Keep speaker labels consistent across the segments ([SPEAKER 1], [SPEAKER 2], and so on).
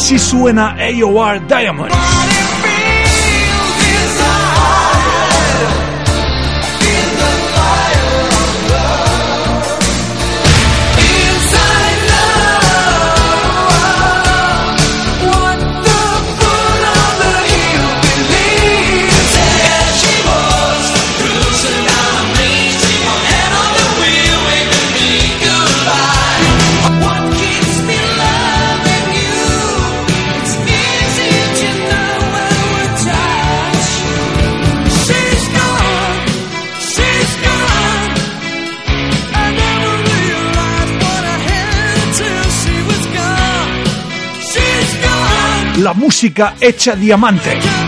[SPEAKER 1] Así suena AOR Diamond. Música hecha diamante.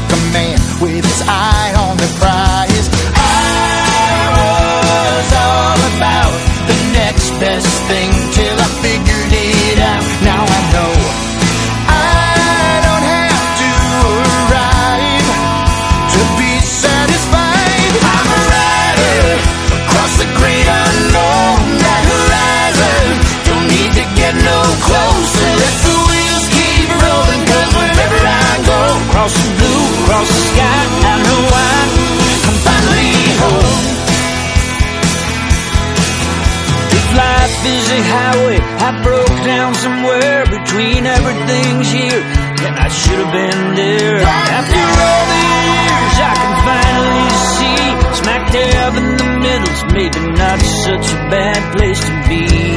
[SPEAKER 2] Like a man with his eye
[SPEAKER 3] place to be.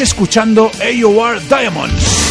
[SPEAKER 2] Escuchando AOR Diamonds.